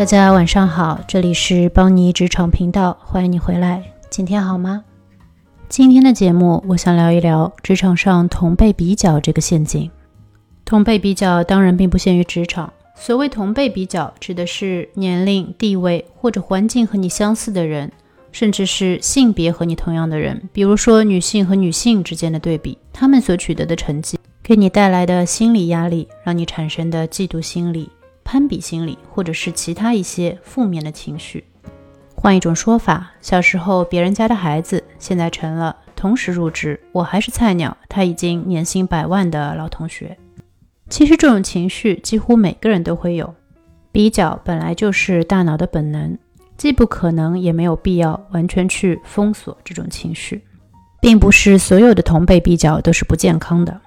大家晚上好，这里是邦尼职场频道，欢迎你回来。今天好吗？今天的节目，我想聊一聊职场上同辈比较这个陷阱。同辈比较当然并不限于职场，所谓同辈比较，指的是年龄、地位或者环境和你相似的人，甚至是性别和你同样的人，比如说女性和女性之间的对比，他们所取得的成绩给你带来的心理压力，让你产生的嫉妒心理。攀比心理，或者是其他一些负面的情绪。换一种说法，小时候别人家的孩子，现在成了同时入职，我还是菜鸟，他已经年薪百万的老同学。其实这种情绪几乎每个人都会有。比较本来就是大脑的本能，既不可能也没有必要完全去封锁这种情绪，并不是所有的同辈比较都是不健康的。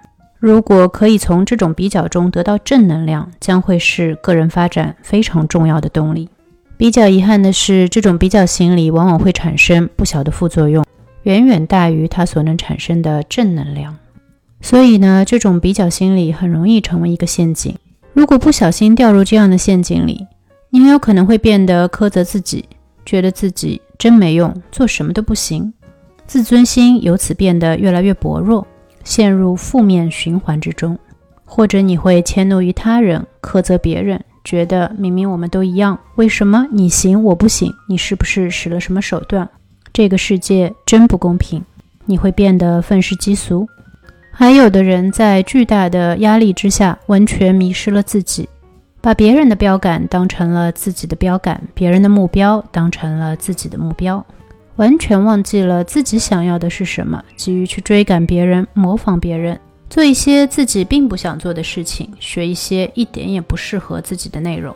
如果可以从这种比较中得到正能量，将会是个人发展非常重要的动力。比较遗憾的是，这种比较心理往往会产生不小的副作用，远远大于它所能产生的正能量。所以呢，这种比较心理很容易成为一个陷阱。如果不小心掉入这样的陷阱里，你很有可能会变得苛责自己，觉得自己真没用，做什么都不行，自尊心由此变得越来越薄弱。陷入负面循环之中，或者你会迁怒于他人，苛责别人，觉得明明我们都一样，为什么你行我不行？你是不是使了什么手段？这个世界真不公平！你会变得愤世嫉俗。还有的人在巨大的压力之下，完全迷失了自己，把别人的标杆当成了自己的标杆，别人的目标当成了自己的目标。完全忘记了自己想要的是什么，急于去追赶别人，模仿别人，做一些自己并不想做的事情，学一些一点也不适合自己的内容。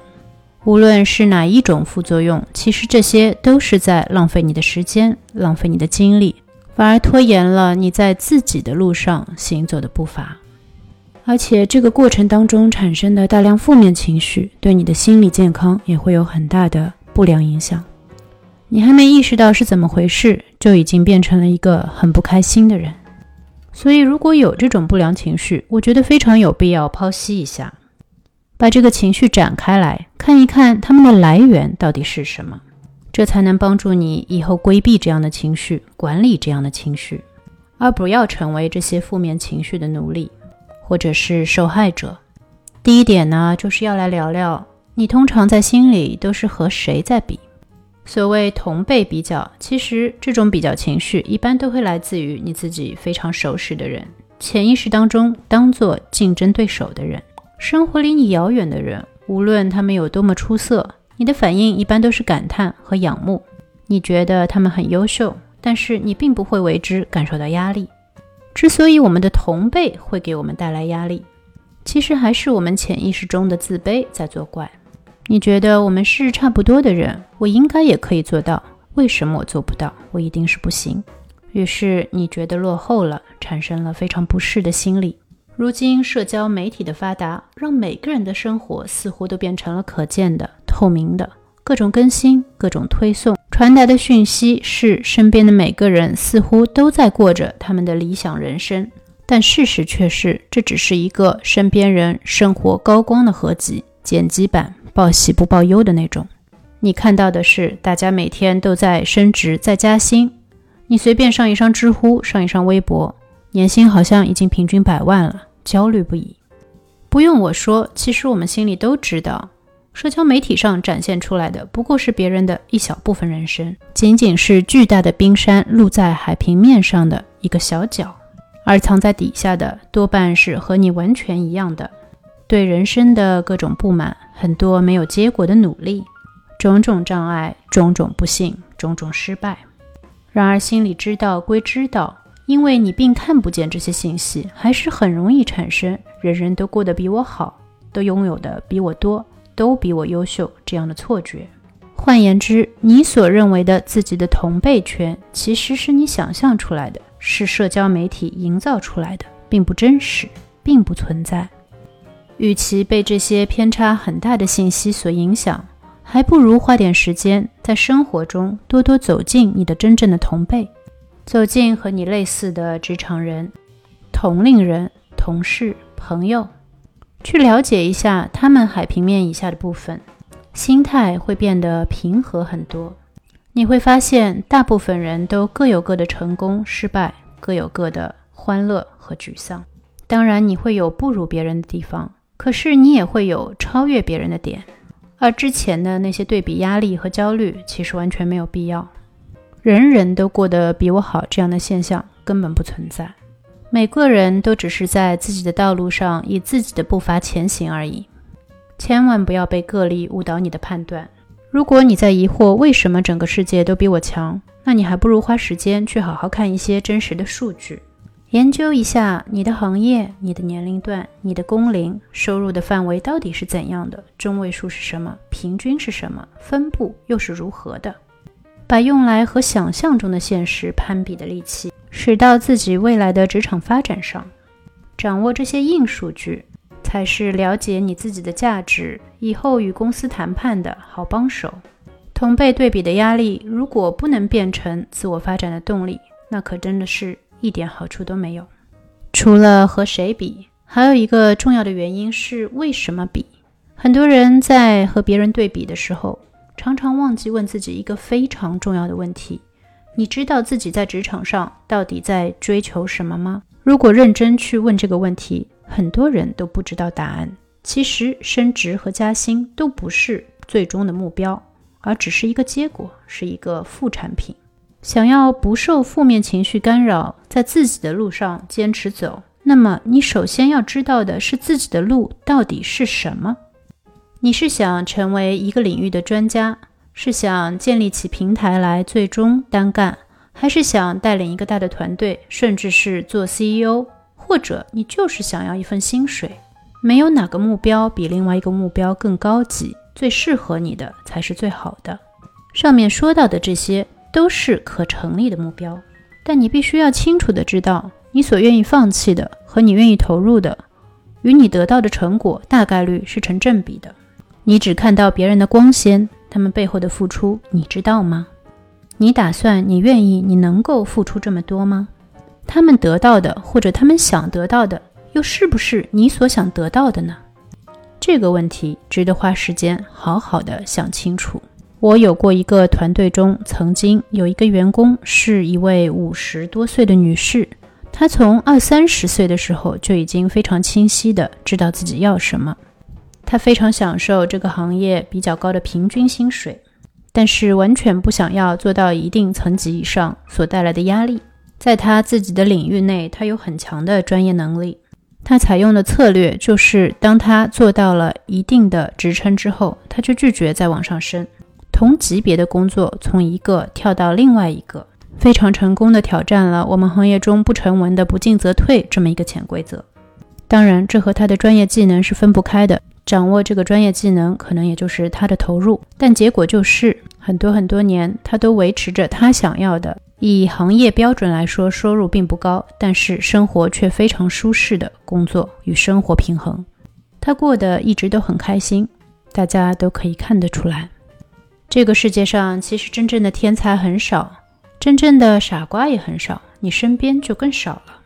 无论是哪一种副作用，其实这些都是在浪费你的时间，浪费你的精力，反而拖延了你在自己的路上行走的步伐。而且这个过程当中产生的大量负面情绪，对你的心理健康也会有很大的不良影响。你还没意识到是怎么回事，就已经变成了一个很不开心的人。所以，如果有这种不良情绪，我觉得非常有必要剖析一下，把这个情绪展开来看一看，它们的来源到底是什么，这才能帮助你以后规避这样的情绪，管理这样的情绪，而不要成为这些负面情绪的奴隶，或者是受害者。第一点呢，就是要来聊聊，你通常在心里都是和谁在比。所谓同辈比较，其实这种比较情绪一般都会来自于你自己非常熟识的人，潜意识当中当做竞争对手的人，生活离你遥远的人，无论他们有多么出色，你的反应一般都是感叹和仰慕。你觉得他们很优秀，但是你并不会为之感受到压力。之所以我们的同辈会给我们带来压力，其实还是我们潜意识中的自卑在作怪。你觉得我们是差不多的人，我应该也可以做到，为什么我做不到？我一定是不行。于是你觉得落后了，产生了非常不适的心理。如今社交媒体的发达，让每个人的生活似乎都变成了可见的、透明的，各种更新、各种推送，传达的讯息是身边的每个人似乎都在过着他们的理想人生，但事实却是这只是一个身边人生活高光的合集、剪辑版。报喜不报忧的那种，你看到的是大家每天都在升职在加薪，你随便上一上知乎，上一上微博，年薪好像已经平均百万了，焦虑不已。不用我说，其实我们心里都知道，社交媒体上展现出来的不过是别人的一小部分人生，仅仅是巨大的冰山露在海平面上的一个小角，而藏在底下的多半是和你完全一样的。对人生的各种不满，很多没有结果的努力，种种障碍，种种不幸，种种失败。然而心里知道归知道，因为你并看不见这些信息，还是很容易产生人人都过得比我好，都拥有的比我多，都比我优秀这样的错觉。换言之，你所认为的自己的同辈圈，其实是你想象出来的，是社交媒体营造出来的，并不真实，并不存在。与其被这些偏差很大的信息所影响，还不如花点时间在生活中多多走进你的真正的同辈，走进和你类似的职场人、同龄人、同事、朋友，去了解一下他们海平面以下的部分，心态会变得平和很多。你会发现，大部分人都各有各的成功、失败，各有各的欢乐和沮丧。当然，你会有不如别人的地方，可是你也会有超越别人的点。而之前的那些对比压力和焦虑，其实完全没有必要。人人都过得比我好，这样的现象根本不存在。每个人都只是在自己的道路上以自己的步伐前行而已。千万不要被个例误导你的判断。如果你在疑惑为什么整个世界都比我强，那你还不如花时间去好好看一些真实的数据，研究一下你的行业、你的年龄段、你的工龄、收入的范围到底是怎样的，中位数是什么，平均是什么，分布又是如何的，把用来和想象中的现实攀比的力气使到自己未来的职场发展上，掌握这些硬数据。才是了解你自己的价值，以后与公司谈判的好帮手。同辈对比的压力，如果不能变成自我发展的动力，那可真的是一点好处都没有。除了和谁比，还有一个重要的原因是为什么比？很多人在和别人对比的时候，常常忘记问自己一个非常重要的问题：你知道自己在职场上到底在追求什么吗？如果认真去问这个问题，很多人都不知道答案。其实，升职和加薪都不是最终的目标，而只是一个结果，是一个副产品。想要不受负面情绪干扰，在自己的路上坚持走，那么你首先要知道的是自己的路到底是什么。你是想成为一个领域的专家，是想建立起平台来最终单干，还是想带领一个大的团队，甚至是做 CEO？或者你就是想要一份薪水，没有哪个目标比另外一个目标更高级，最适合你的才是最好的。上面说到的这些都是可成立的目标，但你必须要清楚的知道，你所愿意放弃的和你愿意投入的，与你得到的成果大概率是成正比的。你只看到别人的光鲜，他们背后的付出，你知道吗？你打算，你愿意，你能够付出这么多吗？他们得到的，或者他们想得到的，又是不是你所想得到的呢？这个问题值得花时间好好的想清楚。我有过一个团队中，曾经有一个员工是一位五十多岁的女士，她从二三十岁的时候就已经非常清晰的知道自己要什么。她非常享受这个行业比较高的平均薪水，但是完全不想要做到一定层级以上所带来的压力。在她自己的领域内，她有很强的专业能力。她采用的策略就是，当她做到了一定的职称之后，她就拒绝再往上升，同级别的工作从一个跳到另外一个，非常成功的挑战了我们行业中不成文的“不进则退”这么一个潜规则。当然，这和他的专业技能是分不开的。掌握这个专业技能，可能也就是他的投入，但结果就是很多很多年，他都维持着他想要的。以行业标准来说，收入并不高，但是生活却非常舒适的工作与生活平衡，他过得一直都很开心，大家都可以看得出来。这个世界上其实真正的天才很少，真正的傻瓜也很少，你身边就更少了。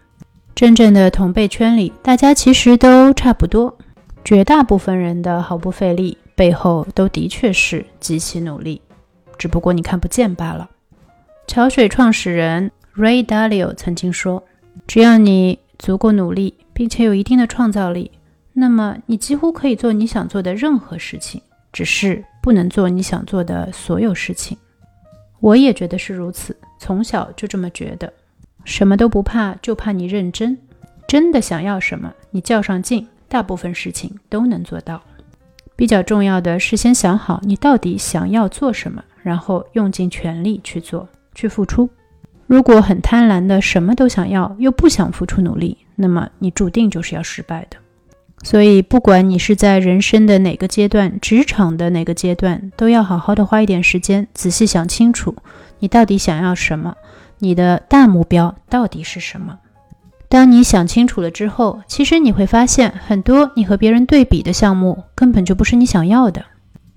真正的同辈圈里，大家其实都差不多，绝大部分人的毫不费力背后都的确是极其努力，只不过你看不见罢了。桥水创始人 Ray Dalio 曾经说：“只要你足够努力，并且有一定的创造力，那么你几乎可以做你想做的任何事情，只是不能做你想做的所有事情。”我也觉得是如此，从小就这么觉得。什么都不怕，就怕你认真。真的想要什么，你较上劲，大部分事情都能做到。比较重要的是先想好你到底想要做什么，然后用尽全力去做。去付出。如果很贪婪的什么都想要，又不想付出努力，那么你注定就是要失败的。所以，不管你是在人生的哪个阶段，职场的哪个阶段，都要好好的花一点时间，仔细想清楚，你到底想要什么，你的大目标到底是什么。当你想清楚了之后，其实你会发现，很多你和别人对比的项目根本就不是你想要的。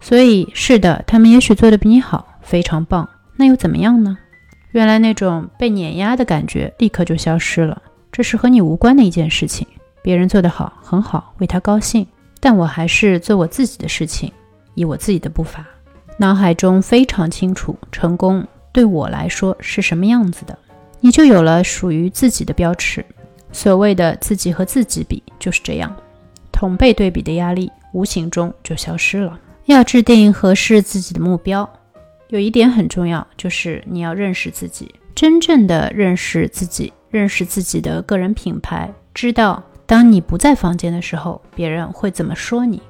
所以，是的，他们也许做的比你好，非常棒，那又怎么样呢？原来那种被碾压的感觉立刻就消失了，这是和你无关的一件事情。别人做得好，很好，为他高兴。但我还是做我自己的事情，以我自己的步伐，脑海中非常清楚成功对我来说是什么样子的，你就有了属于自己的标尺。所谓的自己和自己比就是这样，同辈对比的压力无形中就消失了。要制定合适自己的目标，有一点很重要，就是你要认识自己，真正的认识自己，认识自己的个人品牌，知道当你不在房间的时候，别人会怎么说你。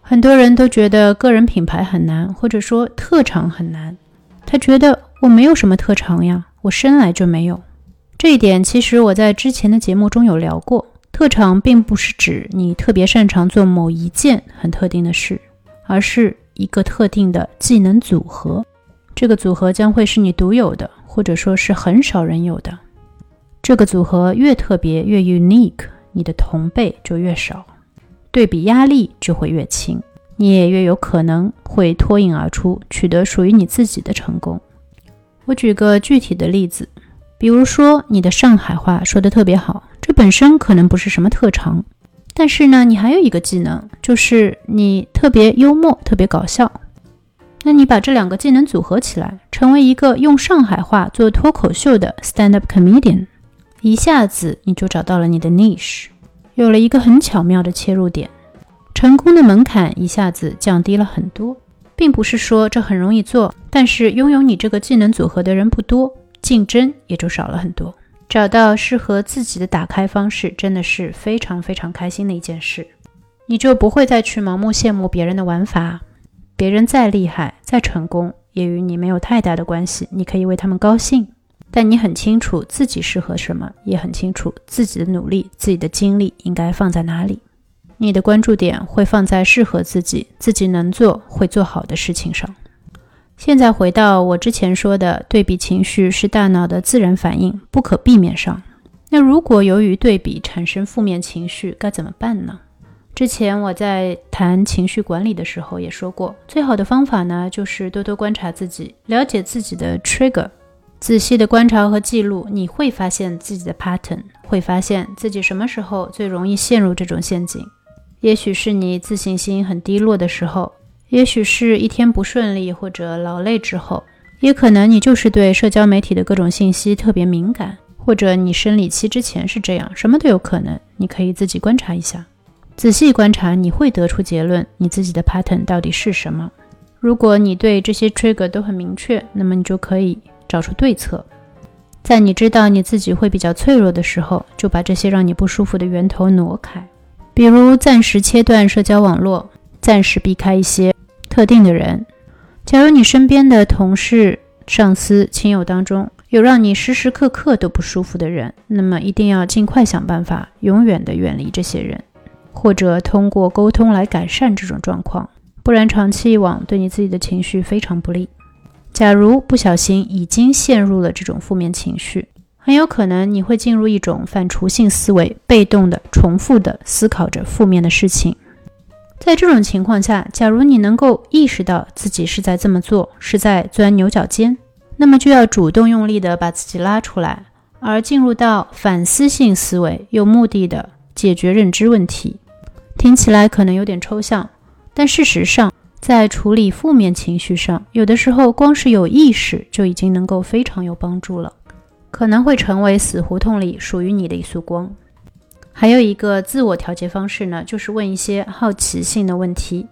很多人都觉得个人品牌很难，或者说特长很难。他觉得我没有什么特长呀，我生来就没有。这一点其实我在之前的节目中有聊过，特长并不是指你特别擅长做某一件很特定的事。而是一个特定的技能组合，这个组合将会是你独有的，或者说是很少人有的。这个组合越特别越 unique，你的同辈就越少，对比压力就会越轻，你也越有可能会脱颖而出，取得属于你自己的成功。我举个具体的例子，比如说你的上海话说的特别好，这本身可能不是什么特长。但是呢，你还有一个技能，就是你特别幽默、特别搞笑。那你把这两个技能组合起来，成为一个用上海话做脱口秀的 stand-up comedian，一下子你就找到了你的 niche，有了一个很巧妙的切入点，成功的门槛一下子降低了很多。并不是说这很容易做，但是拥有你这个技能组合的人不多，竞争也就少了很多。找到适合自己的打开方式，真的是非常非常开心的一件事。你就不会再去盲目羡慕别人的玩法，别人再厉害、再成功，也与你没有太大的关系。你可以为他们高兴，但你很清楚自己适合什么，也很清楚自己的努力、自己的精力应该放在哪里。你的关注点会放在适合自己、自己能做、会做好的事情上。现在回到我之前说的，对比情绪是大脑的自然反应，不可避免上。那如果由于对比产生负面情绪，该怎么办呢？之前我在谈情绪管理的时候也说过，最好的方法呢，就是多多观察自己，了解自己的 trigger，仔细的观察和记录，你会发现自己的 pattern，会发现自己什么时候最容易陷入这种陷阱。也许是你自信心很低落的时候。也许是一天不顺利或者劳累之后，也可能你就是对社交媒体的各种信息特别敏感，或者你生理期之前是这样，什么都有可能。你可以自己观察一下，仔细观察，你会得出结论，你自己的 pattern 到底是什么。如果你对这些 trigger 都很明确，那么你就可以找出对策。在你知道你自己会比较脆弱的时候，就把这些让你不舒服的源头挪开，比如暂时切断社交网络，暂时避开一些。特定的人，假如你身边的同事、上司、亲友当中有让你时时刻刻都不舒服的人，那么一定要尽快想办法，永远的远离这些人，或者通过沟通来改善这种状况，不然长期以往对你自己的情绪非常不利。假如不小心已经陷入了这种负面情绪，很有可能你会进入一种反刍性思维，被动的、重复的思考着负面的事情。在这种情况下，假如你能够意识到自己是在这么做，是在钻牛角尖，那么就要主动用力的把自己拉出来，而进入到反思性思维，有目的的解决认知问题。听起来可能有点抽象，但事实上，在处理负面情绪上，有的时候光是有意识就已经能够非常有帮助了，可能会成为死胡同里属于你的一束光。还有一个自我调节方式呢，就是问一些好奇性的问题。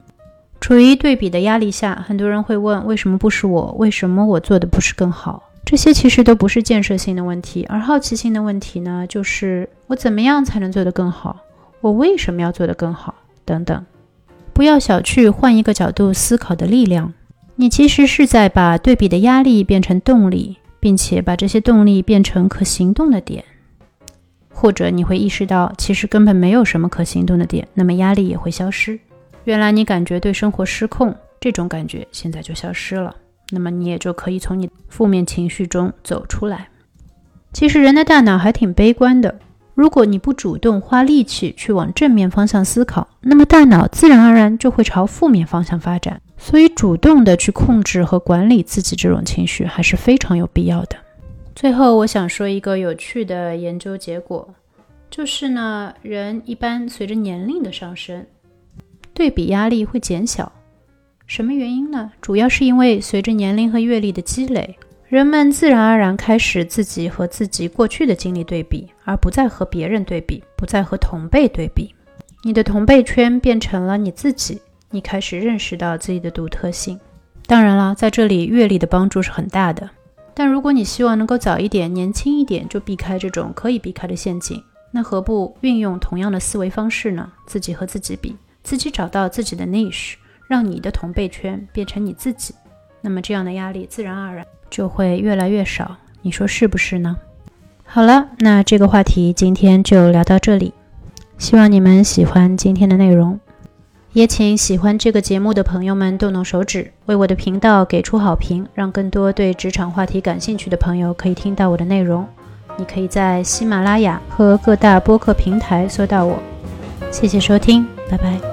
处于对比的压力下，很多人会问：为什么不是我？为什么我做的不是更好？这些其实都不是建设性的问题，而好奇心的问题呢，就是我怎么样才能做得更好？我为什么要做得更好？等等。不要小觑换一个角度思考的力量。你其实是在把对比的压力变成动力，并且把这些动力变成可行动的点。或者你会意识到，其实根本没有什么可行动的点，那么压力也会消失。原来你感觉对生活失控，这种感觉现在就消失了，那么你也就可以从你负面情绪中走出来。其实人的大脑还挺悲观的，如果你不主动花力气去往正面方向思考，那么大脑自然而然就会朝负面方向发展。所以主动的去控制和管理自己这种情绪还是非常有必要的。最后，我想说一个有趣的研究结果，就是呢，人一般随着年龄的上升，对比压力会减小，什么原因呢？主要是因为随着年龄和阅历的积累，人们自然而然开始自己和自己过去的经历对比，而不再和别人对比，不再和同辈对比。你的同辈圈变成了你自己，你开始认识到自己的独特性。当然了，在这里阅历的帮助是很大的。但如果你希望能够早一点、年轻一点就避开这种可以避开的陷阱，那何不运用同样的思维方式呢？自己和自己比，自己找到自己的 niche，让你的同辈圈变成你自己，那么这样的压力自然而然就会越来越少。你说是不是呢？好了，那这个话题今天就聊到这里。希望你们喜欢今天的内容，也请喜欢这个节目的朋友们动动手指，为我的频道给出好评，让更多对职场话题感兴趣的朋友可以听到我的内容。你可以在喜马拉雅和各大播客平台搜到我。谢谢收听，拜拜。